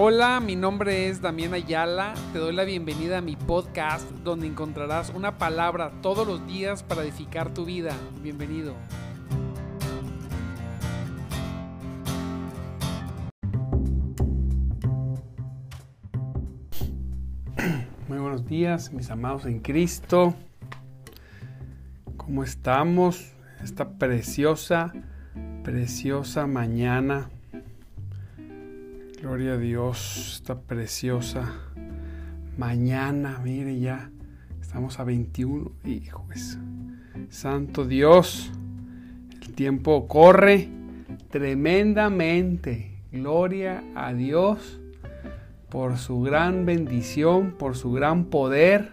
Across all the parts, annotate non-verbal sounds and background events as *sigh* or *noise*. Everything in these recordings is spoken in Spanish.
Hola, mi nombre es Damián Ayala. Te doy la bienvenida a mi podcast donde encontrarás una palabra todos los días para edificar tu vida. Bienvenido. Muy buenos días, mis amados en Cristo. ¿Cómo estamos? Esta preciosa, preciosa mañana Gloria a Dios, esta preciosa mañana, mire ya, estamos a 21, hijos. Santo Dios, el tiempo corre tremendamente. Gloria a Dios por su gran bendición, por su gran poder,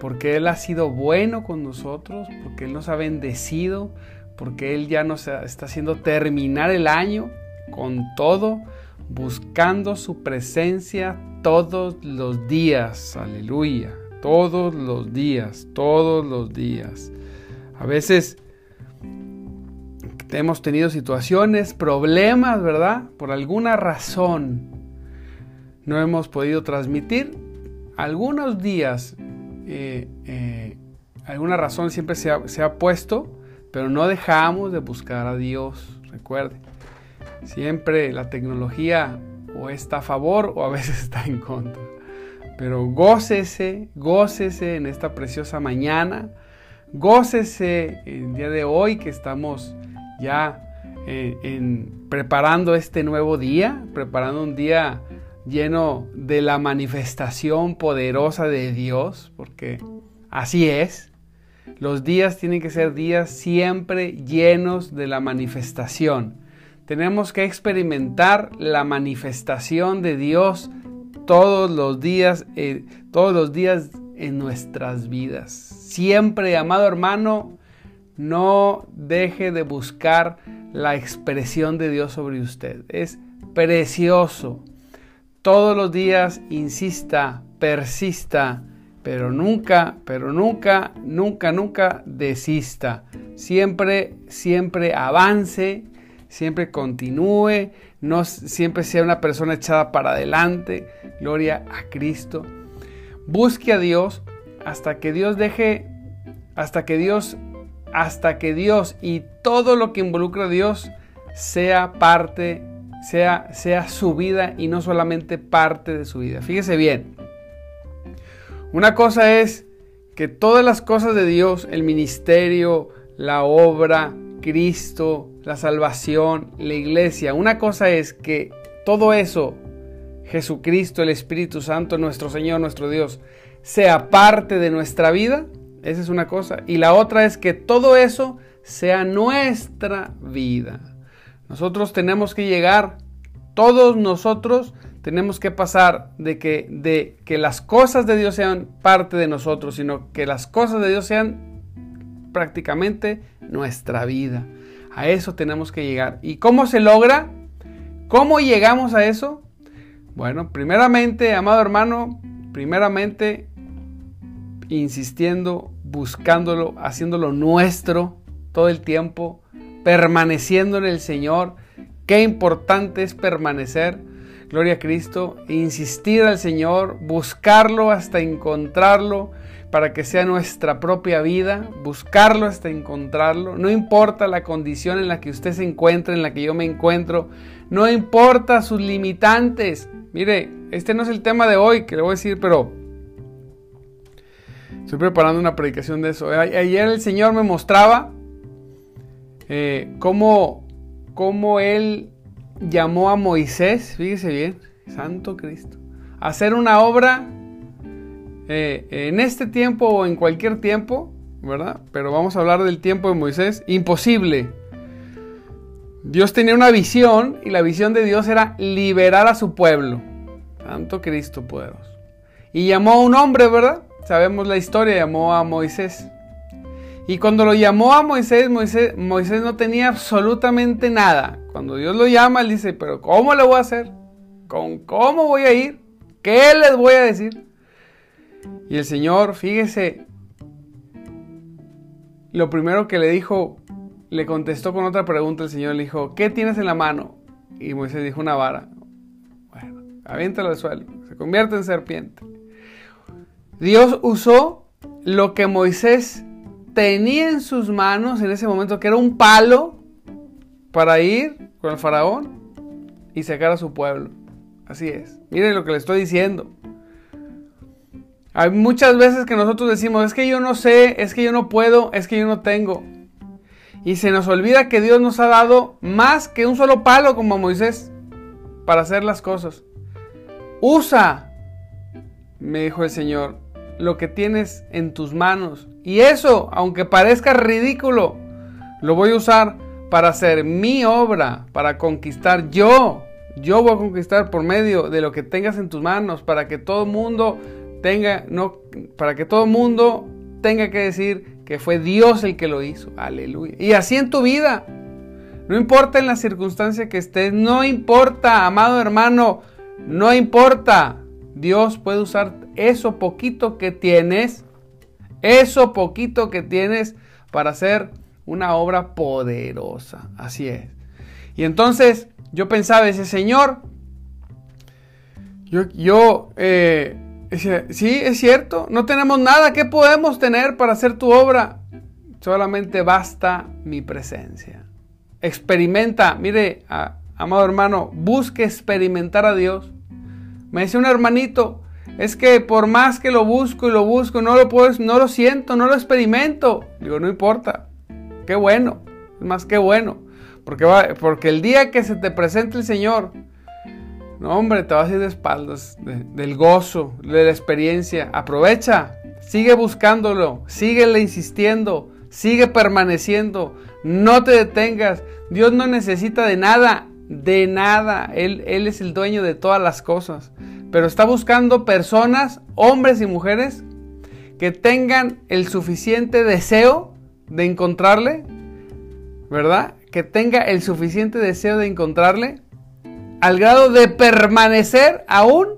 porque Él ha sido bueno con nosotros, porque Él nos ha bendecido, porque Él ya nos está haciendo terminar el año con todo buscando su presencia todos los días. Aleluya. Todos los días, todos los días. A veces hemos tenido situaciones, problemas, ¿verdad? Por alguna razón no hemos podido transmitir. Algunos días, eh, eh, alguna razón siempre se ha, se ha puesto, pero no dejamos de buscar a Dios. Recuerde. Siempre la tecnología o está a favor o a veces *laughs* está en contra. Pero gócese, gócese en esta preciosa mañana. Gócese el día de hoy que estamos ya eh, en, preparando este nuevo día, preparando un día lleno de la manifestación poderosa de Dios, porque así es. Los días tienen que ser días siempre llenos de la manifestación tenemos que experimentar la manifestación de Dios todos los días, eh, todos los días en nuestras vidas. Siempre, amado hermano, no deje de buscar la expresión de Dios sobre usted. Es precioso. Todos los días insista, persista, pero nunca, pero nunca, nunca, nunca desista. Siempre, siempre avance siempre continúe, no siempre sea una persona echada para adelante. Gloria a Cristo. Busque a Dios hasta que Dios deje, hasta que Dios, hasta que Dios y todo lo que involucra a Dios sea parte, sea, sea su vida y no solamente parte de su vida. Fíjese bien. Una cosa es que todas las cosas de Dios, el ministerio, la obra, Cristo, la salvación, la iglesia. Una cosa es que todo eso, Jesucristo, el Espíritu Santo, nuestro Señor, nuestro Dios, sea parte de nuestra vida. Esa es una cosa. Y la otra es que todo eso sea nuestra vida. Nosotros tenemos que llegar, todos nosotros tenemos que pasar de que, de que las cosas de Dios sean parte de nosotros, sino que las cosas de Dios sean prácticamente nuestra vida. A eso tenemos que llegar. ¿Y cómo se logra? ¿Cómo llegamos a eso? Bueno, primeramente, amado hermano, primeramente insistiendo, buscándolo, haciéndolo nuestro todo el tiempo, permaneciendo en el Señor. Qué importante es permanecer. Gloria a Cristo, insistir al Señor, buscarlo hasta encontrarlo, para que sea nuestra propia vida, buscarlo hasta encontrarlo. No importa la condición en la que usted se encuentre, en la que yo me encuentro, no importa sus limitantes. Mire, este no es el tema de hoy que le voy a decir, pero estoy preparando una predicación de eso. Ayer el Señor me mostraba eh, cómo, cómo Él llamó a Moisés, fíjese bien, Santo Cristo, a hacer una obra eh, en este tiempo o en cualquier tiempo, ¿verdad? Pero vamos a hablar del tiempo de Moisés, imposible. Dios tenía una visión y la visión de Dios era liberar a su pueblo. Santo Cristo poderoso. Y llamó a un hombre, ¿verdad? Sabemos la historia, llamó a Moisés. Y cuando lo llamó a Moisés, Moisés, Moisés no tenía absolutamente nada. Cuando Dios lo llama, él dice, pero ¿cómo le voy a hacer? ¿Con cómo voy a ir? ¿Qué les voy a decir? Y el Señor, fíjese, lo primero que le dijo, le contestó con otra pregunta el Señor, le dijo, ¿qué tienes en la mano? Y Moisés dijo, una vara. Bueno, aviéntalo al suelo, se convierte en serpiente. Dios usó lo que Moisés tenía en sus manos en ese momento, que era un palo, para ir con el faraón y sacar a su pueblo. Así es. Miren lo que le estoy diciendo. Hay muchas veces que nosotros decimos, es que yo no sé, es que yo no puedo, es que yo no tengo. Y se nos olvida que Dios nos ha dado más que un solo palo como Moisés para hacer las cosas. Usa, me dijo el Señor, lo que tienes en tus manos. Y eso, aunque parezca ridículo, lo voy a usar para hacer mi obra, para conquistar yo. Yo voy a conquistar por medio de lo que tengas en tus manos, para que todo mundo tenga, no, para que todo mundo tenga que decir que fue Dios el que lo hizo. Aleluya. Y así en tu vida. No importa en la circunstancia que estés, no importa, amado hermano, no importa. Dios puede usar eso poquito que tienes, eso poquito que tienes para hacer una obra poderosa. Así es. Y entonces yo pensaba, ese Señor, yo, yo eh, sí, es cierto, no tenemos nada que podemos tener para hacer tu obra. Solamente basta mi presencia. Experimenta, mire, amado hermano, busque experimentar a Dios. Me dice un hermanito, es que por más que lo busco y lo busco, no lo puedo, no lo siento, no lo experimento. Digo, no importa. Qué bueno. Es más que bueno. Porque, porque el día que se te presente el Señor, no hombre, te vas a ir de espaldas del gozo, de la experiencia. Aprovecha, sigue buscándolo, síguele insistiendo, sigue permaneciendo, no te detengas. Dios no necesita de nada, de nada. Él, él es el dueño de todas las cosas. Pero está buscando personas, hombres y mujeres, que tengan el suficiente deseo de encontrarle, ¿verdad? Que tenga el suficiente deseo de encontrarle al grado de permanecer aún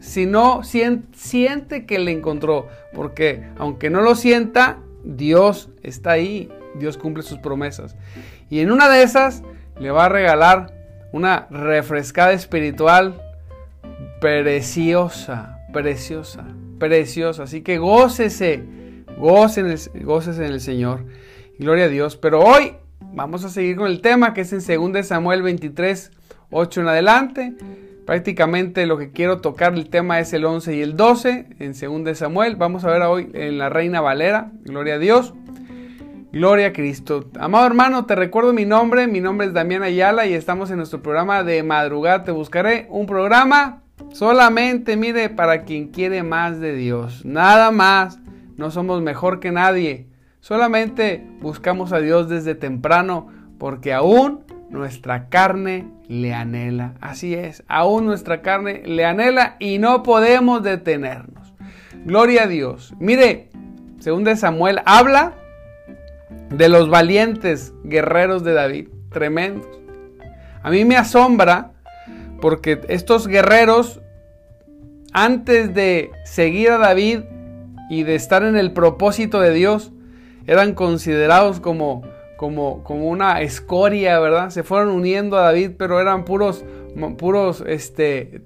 si no siente que le encontró. Porque aunque no lo sienta, Dios está ahí. Dios cumple sus promesas. Y en una de esas le va a regalar una refrescada espiritual preciosa, preciosa, preciosa. Así que gócese, gócese, gócese en el Señor. Gloria a Dios. Pero hoy vamos a seguir con el tema que es en 2 Samuel 23, 8 en adelante. Prácticamente lo que quiero tocar el tema es el 11 y el 12 en 2 Samuel. Vamos a ver hoy en la Reina Valera. Gloria a Dios. Gloria a Cristo. Amado hermano, te recuerdo mi nombre. Mi nombre es Damián Ayala y estamos en nuestro programa de madrugada. Te buscaré un programa solamente, mire, para quien quiere más de Dios. Nada más. No somos mejor que nadie. Solamente buscamos a Dios desde temprano porque aún nuestra carne le anhela. Así es, aún nuestra carne le anhela y no podemos detenernos. Gloria a Dios. Mire, según de Samuel, habla de los valientes guerreros de David, tremendos. A mí me asombra porque estos guerreros, antes de seguir a David y de estar en el propósito de Dios, eran considerados como, como, como una escoria, ¿verdad? Se fueron uniendo a David, pero eran puros, puros este,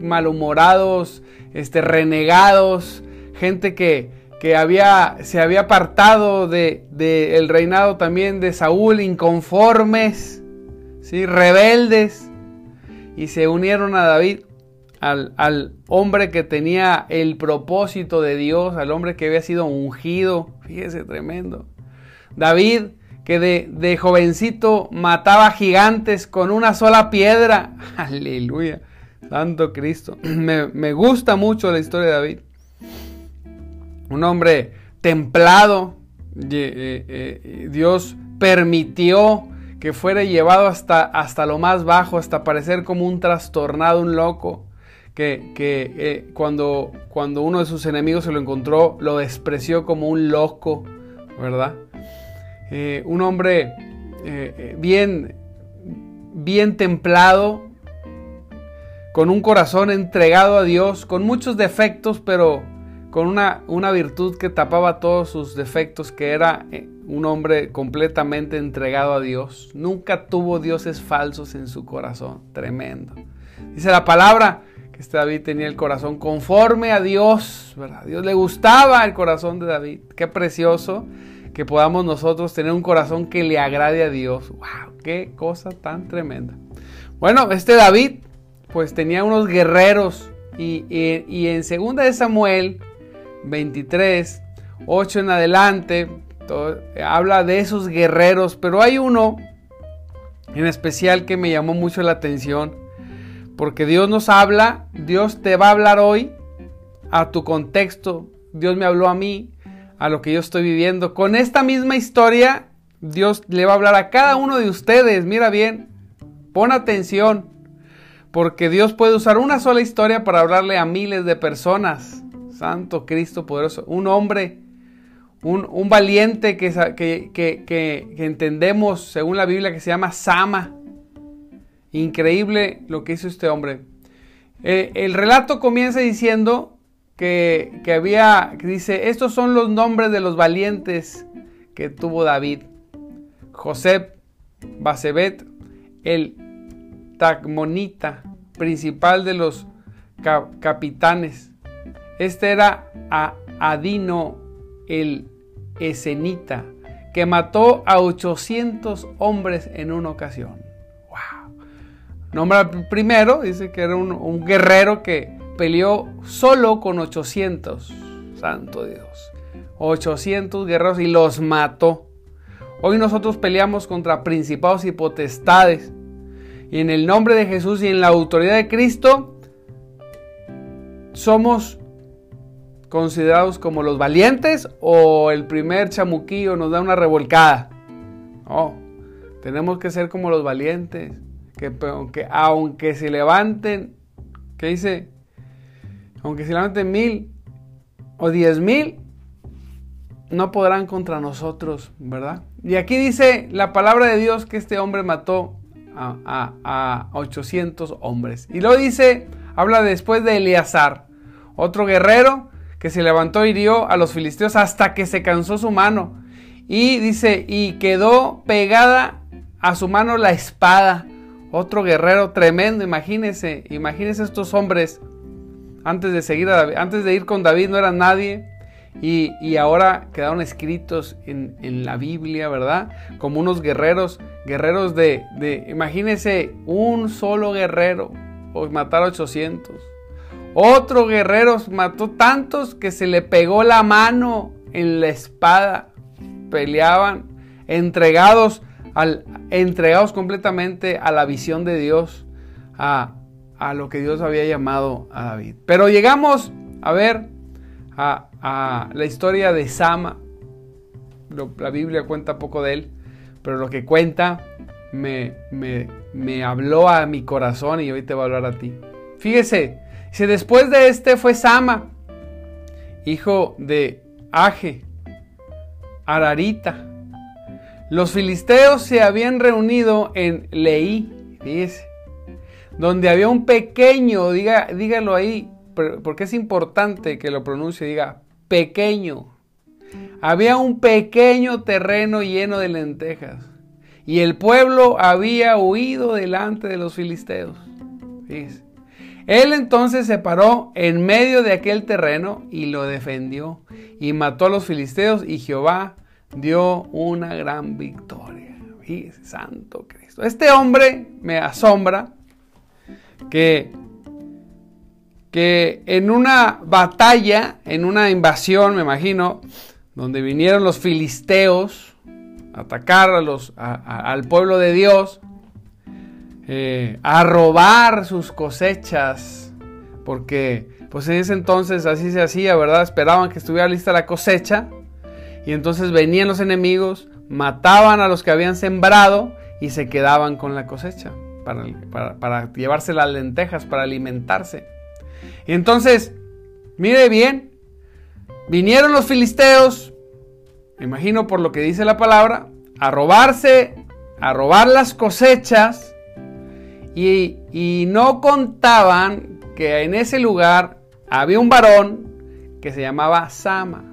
malhumorados, este, renegados, gente que, que había, se había apartado del de, reinado también de Saúl, inconformes, ¿sí? rebeldes, y se unieron a David, al, al, hombre que tenía el propósito de Dios, al hombre que había sido ungido, fíjese, tremendo. David, que de, de jovencito mataba gigantes con una sola piedra, *laughs* aleluya, Santo Cristo. *clears throat* Me, me gusta mucho la historia de David un hombre templado. Eh, eh, Dios permitió que fuera llevado hasta, hasta lo más bajo, hasta parecer como un trastornado, un loco, que, eh, cuando, cuando uno de sus enemigos se lo encontró, lo despreció como un loco, ¿verdad? un hombre bien, bien templado, con un corazón entregado a Dios, con muchos defectos, pero con una, una virtud que tapaba todos sus defectos, que era eh, un hombre completamente entregado a Dios. Nunca tuvo dioses falsos en su corazón. Tremendo. Dice la palabra que este David tenía el corazón conforme a Dios, ¿verdad? Dios le gustaba el corazón de David. Qué precioso que podamos nosotros tener un corazón que le agrade a Dios. ¡Wow! ¡Qué cosa tan tremenda! Bueno, este David pues tenía unos guerreros y, en segunda de Samuel 23, 8 en adelante, habla de esos guerreros, pero hay uno en especial que me llamó mucho la atención, porque Dios nos habla, Dios te va a hablar hoy a tu contexto, Dios me habló a mí, a lo que yo estoy viviendo. Con esta misma historia, Dios le va a hablar a cada uno de ustedes, mira bien, pon atención, porque Dios puede usar una sola historia para hablarle a miles de personas. Santo Cristo poderoso, un hombre un, valiente que, que, entendemos según la Biblia que se llama Sama. Increíble lo que hizo este hombre. Eh, el relato comienza diciendo que, había, dice, estos son los nombres de los valientes que tuvo David. José Basebet, el Tagmonita, principal de los capitanes. Este era Adino, el Esenita, que mató a 800 hombres en una ocasión. Nombra primero, dice que era un, guerrero que peleó solo con 800. Santo Dios. 800 guerreros y los mató. Hoy nosotros peleamos contra principados y potestades. Y en el nombre de Jesús y en la autoridad de Cristo, somos considerados como los valientes o el primer chamuquillo nos da una revolcada. No, tenemos que ser como los valientes, que aunque, se levanten, ¿qué dice? Aunque se levanten mil o diez mil, no podrán contra nosotros, ¿verdad? Y aquí dice la palabra de Dios que este hombre mató a, a, a 800 hombres. Y lo dice, habla después de Eleazar, otro guerrero que se levantó y hirió a los filisteos hasta que se cansó su mano. Y dice, y quedó pegada a su mano la espada. Otro guerrero tremendo, imagínense, imagínense estos hombres. Antes de seguir a antes de ir con David no eran nadie. Y, ahora quedaron escritos en, la Biblia, ¿verdad? Como unos guerreros, guerreros de, de imagínense, un solo guerrero, o matar 800. Otro guerrero mató tantos que se le pegó la mano en la espada. Peleaban entregados, al, entregados completamente a la visión de Dios, a, lo que Dios había llamado a David. Pero llegamos a ver a, la historia de Sama. la Biblia cuenta poco de él, pero lo que cuenta me, me, me habló a mi corazón y hoy te va a hablar a ti. Fíjese, si después de este fue Sama, hijo de Aje, Ararita. Los filisteos se habían reunido en Leí, donde había un pequeño, diga, dígalo ahí, porque es importante que lo pronuncie, diga pequeño. Había un pequeño terreno lleno de lentejas y el pueblo había huido delante de los filisteos. Él entonces se paró en medio de aquel terreno y lo defendió y mató a los filisteos y Jehová dio una gran victoria. Santo Cristo. Este hombre me asombra que, que en una batalla, en una invasión, me imagino, donde vinieron los filisteos a atacar al pueblo de Dios, eh, a robar sus cosechas, porque pues en ese entonces así se hacía, ¿verdad? Esperaban que estuviera lista la cosecha y entonces venían los enemigos, mataban a los que habían sembrado y se quedaban con la cosecha para, llevarse las lentejas, para alimentarse. Y entonces, mire bien, vinieron los filisteos, imagino por lo que dice la palabra, a robarse, a robar las cosechas y, no contaban que en ese lugar había un varón que se llamaba Sama.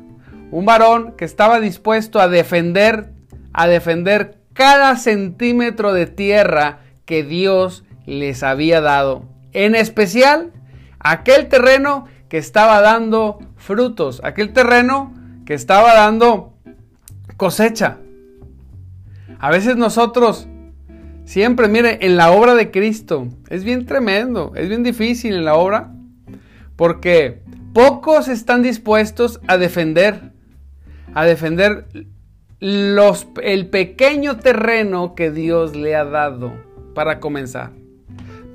Un varón que estaba dispuesto a defender, a defender cada centímetro de tierra que Dios les había dado En especial, aquel terreno que estaba dando frutos, aquel terreno que estaba dando cosecha. A veces nosotros, siempre, mire, en la obra de Cristo, es bien tremendo, es bien difícil en la obra, porque pocos están dispuestos a defender, a defender los, el pequeño terreno que Dios le ha dado para comenzar.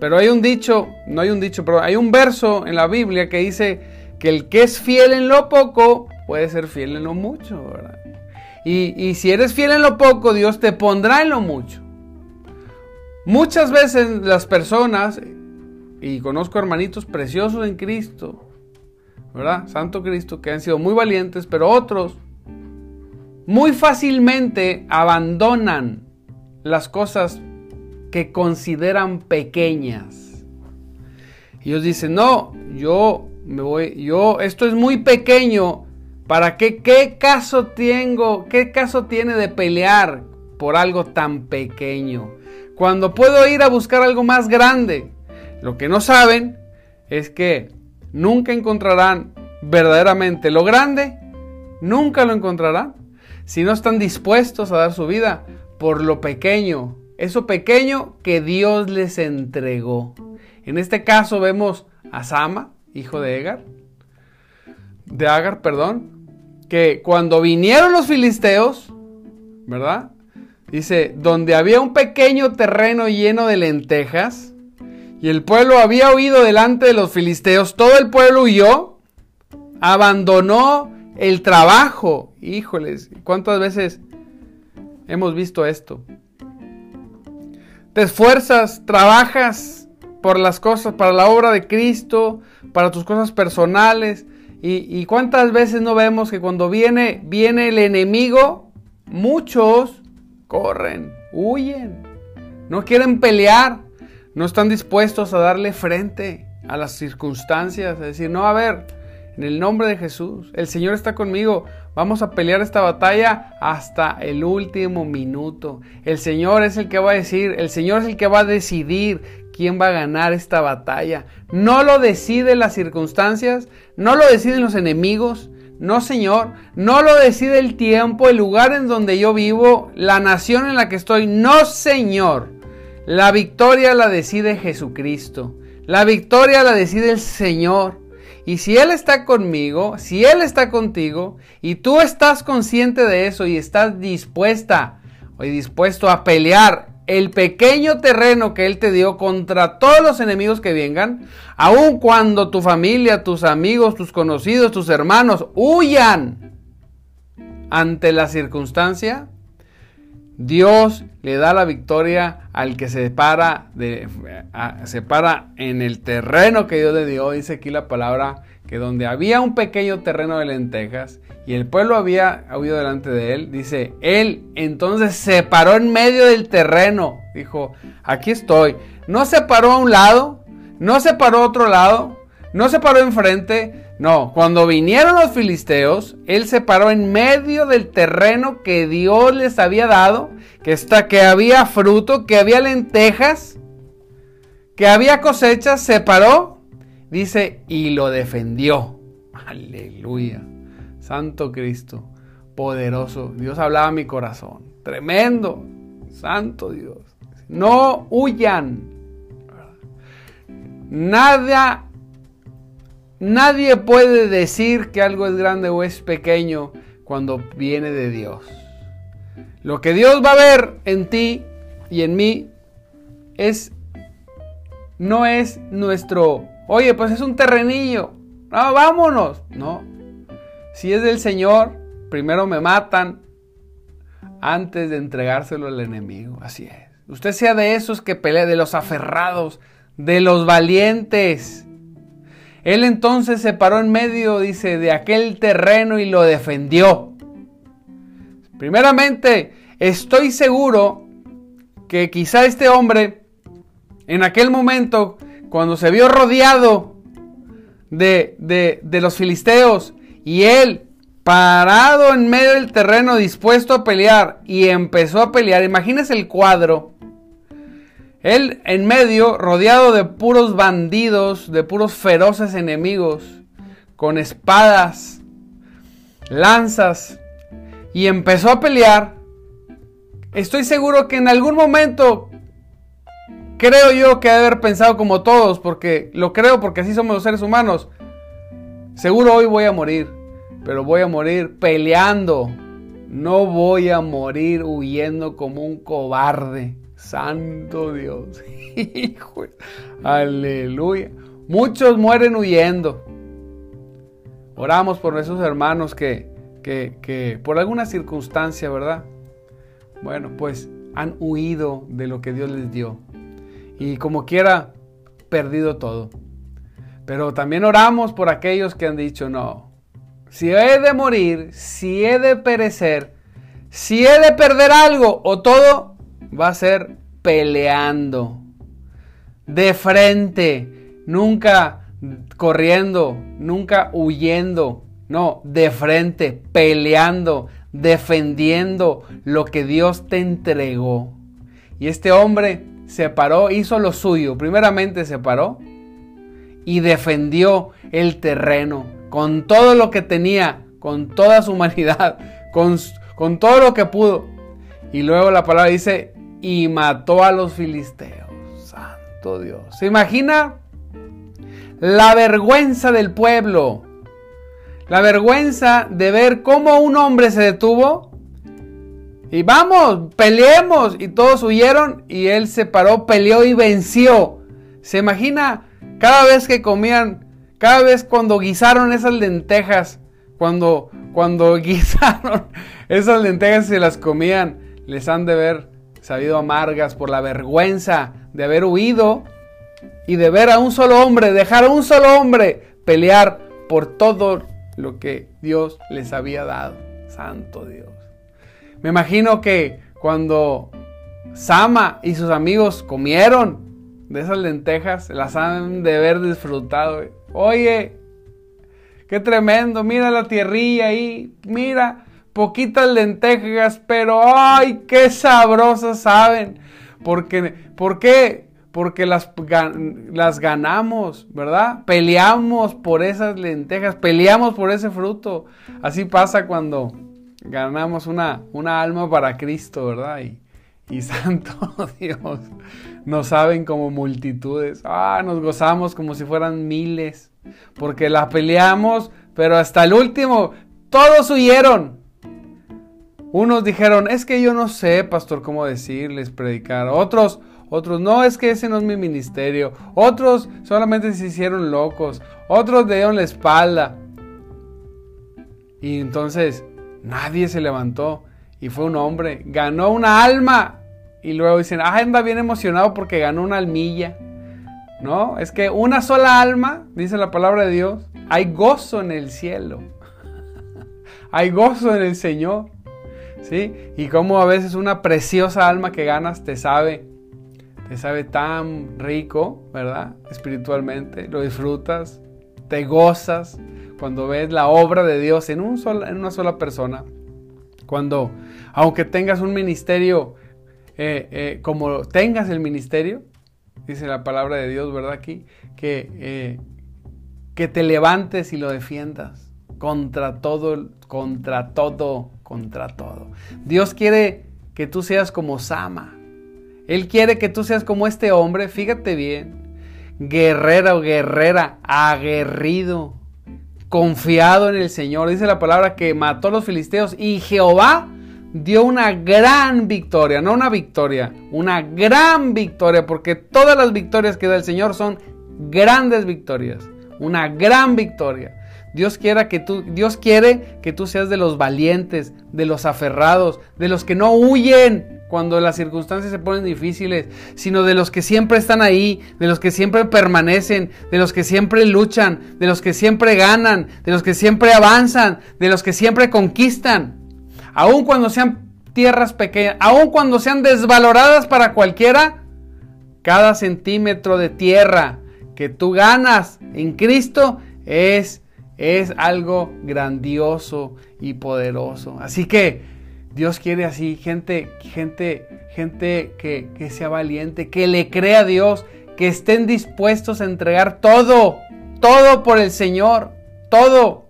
Pero hay un dicho, no hay un dicho, pero hay un verso en la Biblia que dice que el que es fiel en lo poco puede ser fiel en lo mucho. Y, y si eres fiel en lo poco, Dios te pondrá en lo mucho. Muchas veces las personas, y conozco hermanitos preciosos en Cristo, ¿verdad? Santo Cristo, que han sido muy valientes, pero otros muy fácilmente abandonan las cosas que consideran pequeñas. Ellos dicen, no, yo me voy, yo, esto es muy pequeño, ¿para qué, qué caso tengo, qué caso tiene de pelear por algo tan pequeño? Cuando puedo ir a buscar algo más grande. Lo que no saben es que nunca encontrarán verdaderamente lo grande, nunca lo encontrarán si no están dispuestos a dar su vida por lo pequeño, eso pequeño que Dios les entregó. En este caso vemos a Sama, hijo de Agar, de Agar, perdón, que cuando vinieron los filisteos, ¿verdad? Dice, donde había un pequeño terreno lleno de lentejas, y el pueblo había huido delante de los filisteos, todo el pueblo huyó, abandonó el trabajo. Híjoles, ¿cuántas veces hemos visto esto? Te esfuerzas, trabajas por las cosas, para la obra de Cristo, para tus cosas personales. Y, cuántas veces no vemos que cuando viene, viene el enemigo, muchos corren, huyen, no quieren pelear, no están dispuestos a darle frente a las circunstancias, a decir, no, a ver, en el nombre de Jesús. El Señor está conmigo. Vamos a pelear esta batalla hasta el último minuto. El Señor es el que va a decir, el Señor es el que va a decidir quién va a ganar esta batalla. No lo deciden las circunstancias, no lo deciden los enemigos. No, Señor, no lo decide el tiempo, el lugar en donde yo vivo, la nación en la que estoy. No, Señor. La victoria la decide Jesucristo. La victoria la decide el Señor. Y si Él está conmigo, si Él está contigo, y tú estás consciente de eso y estás dispuesta o dispuesto a pelear el pequeño terreno que Él te dio contra todos los enemigos que vengan, aun cuando tu familia, tus amigos, tus conocidos, tus hermanos huyan ante la circunstancia, Dios le da la victoria al que se para, se para en el terreno que Dios le dio. Dice aquí la palabra que donde había un pequeño terreno de lentejas y el pueblo había huido delante de él, dice, él entonces se paró en medio del terreno. Dijo, aquí estoy. No se paró a un lado, no se paró a otro lado, no se paró enfrente, no, cuando vinieron los filisteos, él se paró en medio del terreno que Dios les había dado, que, está, que había fruto, que había lentejas, que había cosechas, se paró, dice, y lo defendió. Aleluya. Santo Cristo, poderoso. Dios hablaba a mi corazón. Tremendo. Santo Dios. No huyan. Nada Nadie puede decir que algo es grande o es pequeño cuando viene de Dios. Lo que Dios va a ver en ti y en mí es no es nuestro, oye, pues es un terrenillo. No, vámonos. No. Si es del Señor, primero me matan antes de entregárselo al enemigo. Así es. Usted sea de esos que pelea, de los aferrados, de los valientes él entonces se paró en medio, dice, de aquel terreno y lo defendió. Primeramente, estoy seguro que quizá este hombre, en aquel momento, cuando se vio rodeado de, de, los filisteos, y él parado en medio del terreno dispuesto a pelear, y empezó a pelear, imagínese el cuadro, Él en medio, rodeado de puros bandidos, de puros feroces enemigos, con espadas, lanzas, y empezó a pelear. Estoy seguro que en algún momento, creo yo que ha de haber pensado como todos, porque lo creo porque así somos los seres humanos. Seguro hoy voy a morir, pero voy a morir peleando. No voy a morir huyendo como un cobarde. Santo Dios. *laughs* Hijo. Aleluya. Muchos mueren huyendo. Oramos por nuestros hermanos que, que, que por alguna circunstancia, ¿verdad? Bueno, pues han huido de lo que Dios les dio. Y como quiera, perdido todo. Pero también oramos por aquellos que han dicho, no, si he de morir, si he de perecer, si he de perder algo o todo, va a ser peleando. De frente, nunca corriendo, nunca huyendo. No, de frente, peleando, defendiendo lo que Dios te entregó. Y este hombre se paró, hizo lo suyo. Primeramente se paró y defendió el terreno con todo lo que tenía, con toda su humanidad, con, con todo lo que pudo. Y luego la palabra dice, y mató a los filisteos. Santo Dios. ¿Se imagina? La vergüenza del pueblo. La vergüenza de ver cómo un hombre se detuvo. Y vamos, peleemos. Y todos huyeron y él se paró, peleó y venció. ¿Se imagina? Cada vez que comían, cada vez cuando guisaron esas lentejas, cuando, cuando *laughs* guisaron esas lentejas y se las comían, les han de ver sabido amargas por la vergüenza de haber huido y de ver a un solo hombre, dejar a un solo hombre pelear por todo lo que Dios les había dado. Santo Dios. Me imagino que cuando Sama y sus amigos comieron de esas lentejas, las han de haber disfrutado. Oye, qué tremendo, mira la tierrilla ahí, mira poquitas lentejas, pero ¡ay, qué sabrosas saben! Porque, ¿Por qué? Porque las, las ganamos, ¿verdad? Peleamos por esas lentejas, peleamos por ese fruto. Así pasa cuando ganamos una, una alma para Cristo, ¿verdad? Y, y *laughs* santo Dios, nos saben como multitudes. Ah, nos gozamos como si fueran miles. Porque la peleamos, pero hasta el último, todos huyeron. Unos dijeron, es que yo no sé, pastor, cómo decirles, predicar. Otros, otros, no, es que ese no es mi ministerio. Otros solamente se hicieron locos. Otros dieron la espalda. Y entonces nadie se levantó. Y fue un hombre. Ganó una alma. Y luego dicen, ah, anda bien emocionado porque ganó una almilla. No, es que una sola alma, dice la palabra de Dios, hay gozo en el cielo. *laughs* hay gozo en el Señor. ¿Sí? Y como a veces una preciosa alma que ganas te sabe, te sabe tan rico, ¿verdad? Espiritualmente, lo disfrutas, te gozas cuando ves la obra de Dios en, un en una sola persona. Cuando, aunque tengas un ministerio, eh, eh, como tengas el ministerio, dice la palabra de Dios, ¿verdad? Aquí, que, eh, que te levantes y lo defiendas contra todo, contra todo contra todo. Dios quiere que tú seas como Sama. Él quiere que tú seas como este hombre, fíjate bien, guerrera o guerrera, aguerrido, confiado en el Señor. Dice la palabra que mató a los filisteos y Jehová dio una gran victoria, no una victoria, una gran victoria, porque todas las victorias que da el Señor son grandes victorias, una gran victoria. Dios, quiera que tú, Dios quiere que tú seas de los valientes, de los aferrados, de los que no huyen cuando las circunstancias se ponen difíciles, sino de los que siempre están ahí, de los que siempre permanecen, de los que siempre luchan, de los que siempre ganan, de los que siempre avanzan, de los que siempre conquistan. Aun cuando sean tierras pequeñas, aun cuando sean desvaloradas para cualquiera, cada centímetro de tierra que tú ganas en Cristo es es algo grandioso y poderoso. Así que Dios quiere así, gente, gente, gente que, que sea valiente, que le crea a Dios, que estén dispuestos a entregar todo, todo por el Señor, todo.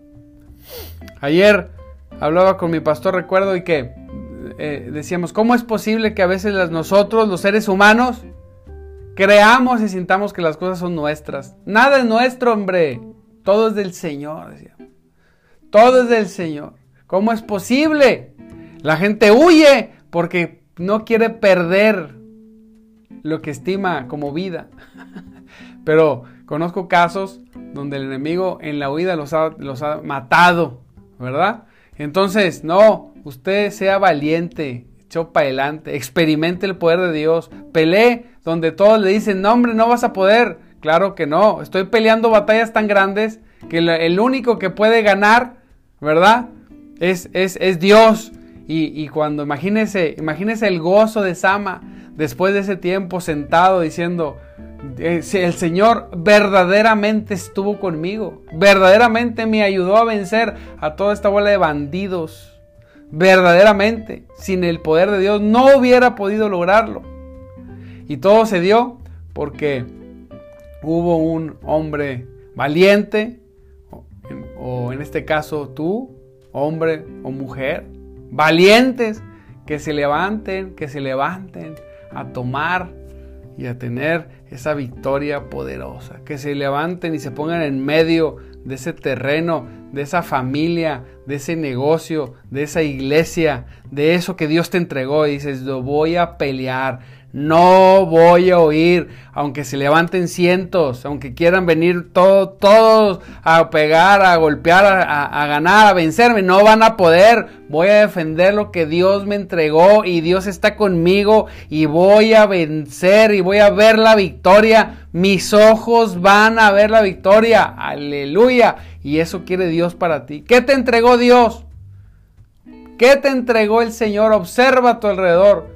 Ayer hablaba con mi pastor, recuerdo, y que eh, decíamos, ¿cómo es posible que a veces nosotros, los seres humanos, creamos y sintamos que las cosas son nuestras? Nada es nuestro, hombre. Todo es del Señor, decíamos. Todo es del Señor. ¿Cómo es posible? La gente huye porque no quiere perder lo que estima como vida. *laughs* Pero conozco casos donde el enemigo en la huida los ha, los ha matado, ¿verdad? Entonces, no, usted sea valiente, echó para adelante, experimente el poder de Dios, pelee donde todos le dicen, no hombre, no vas a poder. Claro que no, estoy peleando batallas tan grandes que el único que puede ganar, ¿verdad? Es, es, es Dios. Y, y, cuando imagínese, imagínese el gozo de Sama después de ese tiempo sentado diciendo, eh, el Señor verdaderamente estuvo conmigo, verdaderamente me ayudó a vencer a toda esta bola de bandidos. Verdaderamente, sin el poder de Dios no hubiera podido lograrlo. Y todo se dio porque hubo un hombre valiente, o en este caso tú, hombre o mujer, valientes, que se levanten, que se levanten a tomar y a tener esa victoria poderosa. Que se levanten y se pongan en medio de ese terreno, de esa familia, de ese negocio, de esa iglesia, de eso que Dios te entregó y dices, lo voy a pelear, no voy a oír, aunque se levanten cientos, aunque quieran venir todos, a pegar, a golpear, a, ganar, a vencerme, no van a poder. Voy a defender lo que Dios me entregó y Dios está conmigo y voy a vencer y voy a ver la victoria. Mis ojos van a ver la victoria. Aleluya. Y eso quiere Dios para ti. ¿Qué te entregó Dios? ¿Qué te entregó el Señor? Observa a tu alrededor.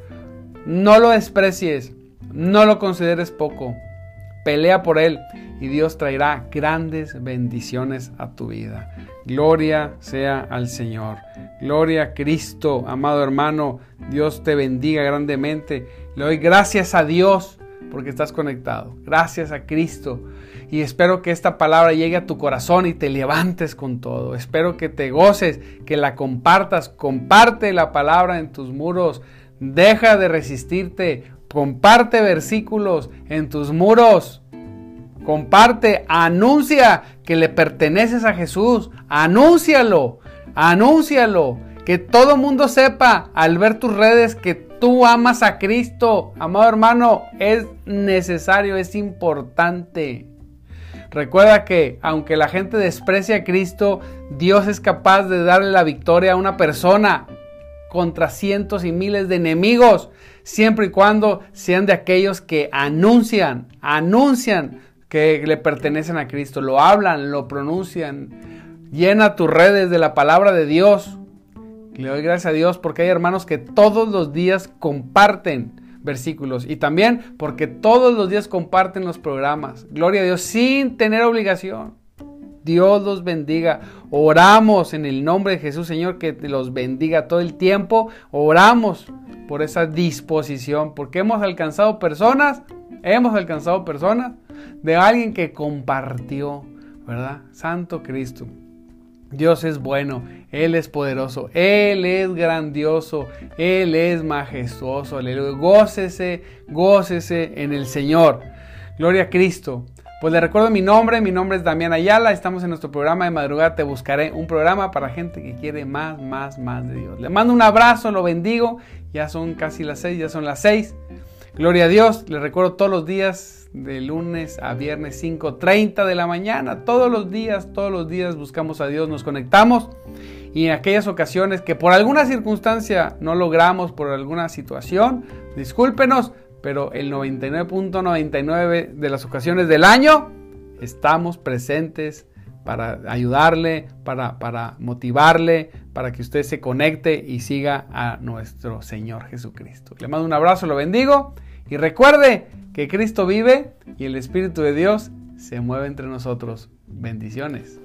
No lo desprecies, no lo consideres poco. Pelea por él y Dios traerá grandes bendiciones a tu vida. Gloria sea al Señor. Gloria a Cristo, amado hermano. Dios te bendiga grandemente. Le doy gracias a Dios porque estás conectado. Gracias a Cristo. Y espero que esta palabra llegue a tu corazón y te levantes con todo. Espero que te goces, que la compartas. Comparte la palabra en tus muros Deja de resistirte. Comparte versículos en tus muros. Comparte, anuncia que le perteneces a Jesús. Anúncialo, anúncialo. Que todo mundo sepa al ver tus redes que tú amas a Cristo. Amado hermano, es necesario, es importante. Recuerda que aunque la gente desprecia a Cristo, Dios es capaz de darle la victoria a una persona contra cientos y miles de enemigos, siempre y cuando sean de aquellos que anuncian, anuncian que le pertenecen a Cristo, lo hablan, lo pronuncian. Llena tus redes de la palabra de Dios. Le doy gracias a Dios porque hay hermanos que todos los días comparten versículos y también porque todos los días comparten los programas. Gloria a Dios sin tener obligación. Dios los bendiga. Oramos en el nombre de Jesús, Señor, que te los bendiga todo el tiempo. Oramos por esa disposición, porque hemos alcanzado personas, hemos alcanzado personas de alguien que compartió, ¿verdad? Santo Cristo. Dios es bueno, Él es poderoso, Él es grandioso, Él es majestuoso. Aleluya. Gócese, gócese en el Señor. Gloria a Cristo. Pues le recuerdo mi nombre, mi nombre es Damián Ayala, estamos en nuestro programa de madrugada, te buscaré un programa para gente que quiere más, más, más de Dios. Le mando un abrazo, lo bendigo, ya son casi las seis, ya son las seis. Gloria a Dios, le recuerdo todos los días, de lunes a viernes 5.30 de la mañana, todos los días, todos los días buscamos a Dios, nos conectamos y en aquellas ocasiones que por alguna circunstancia no logramos, por alguna situación, discúlpenos, pero el 99.99 de las ocasiones del año estamos presentes para ayudarle, para, para, motivarle, para que usted se conecte y siga a nuestro Señor Jesucristo. Le mando un abrazo, lo bendigo y recuerde que Cristo vive y el Espíritu de Dios se mueve entre nosotros. Bendiciones.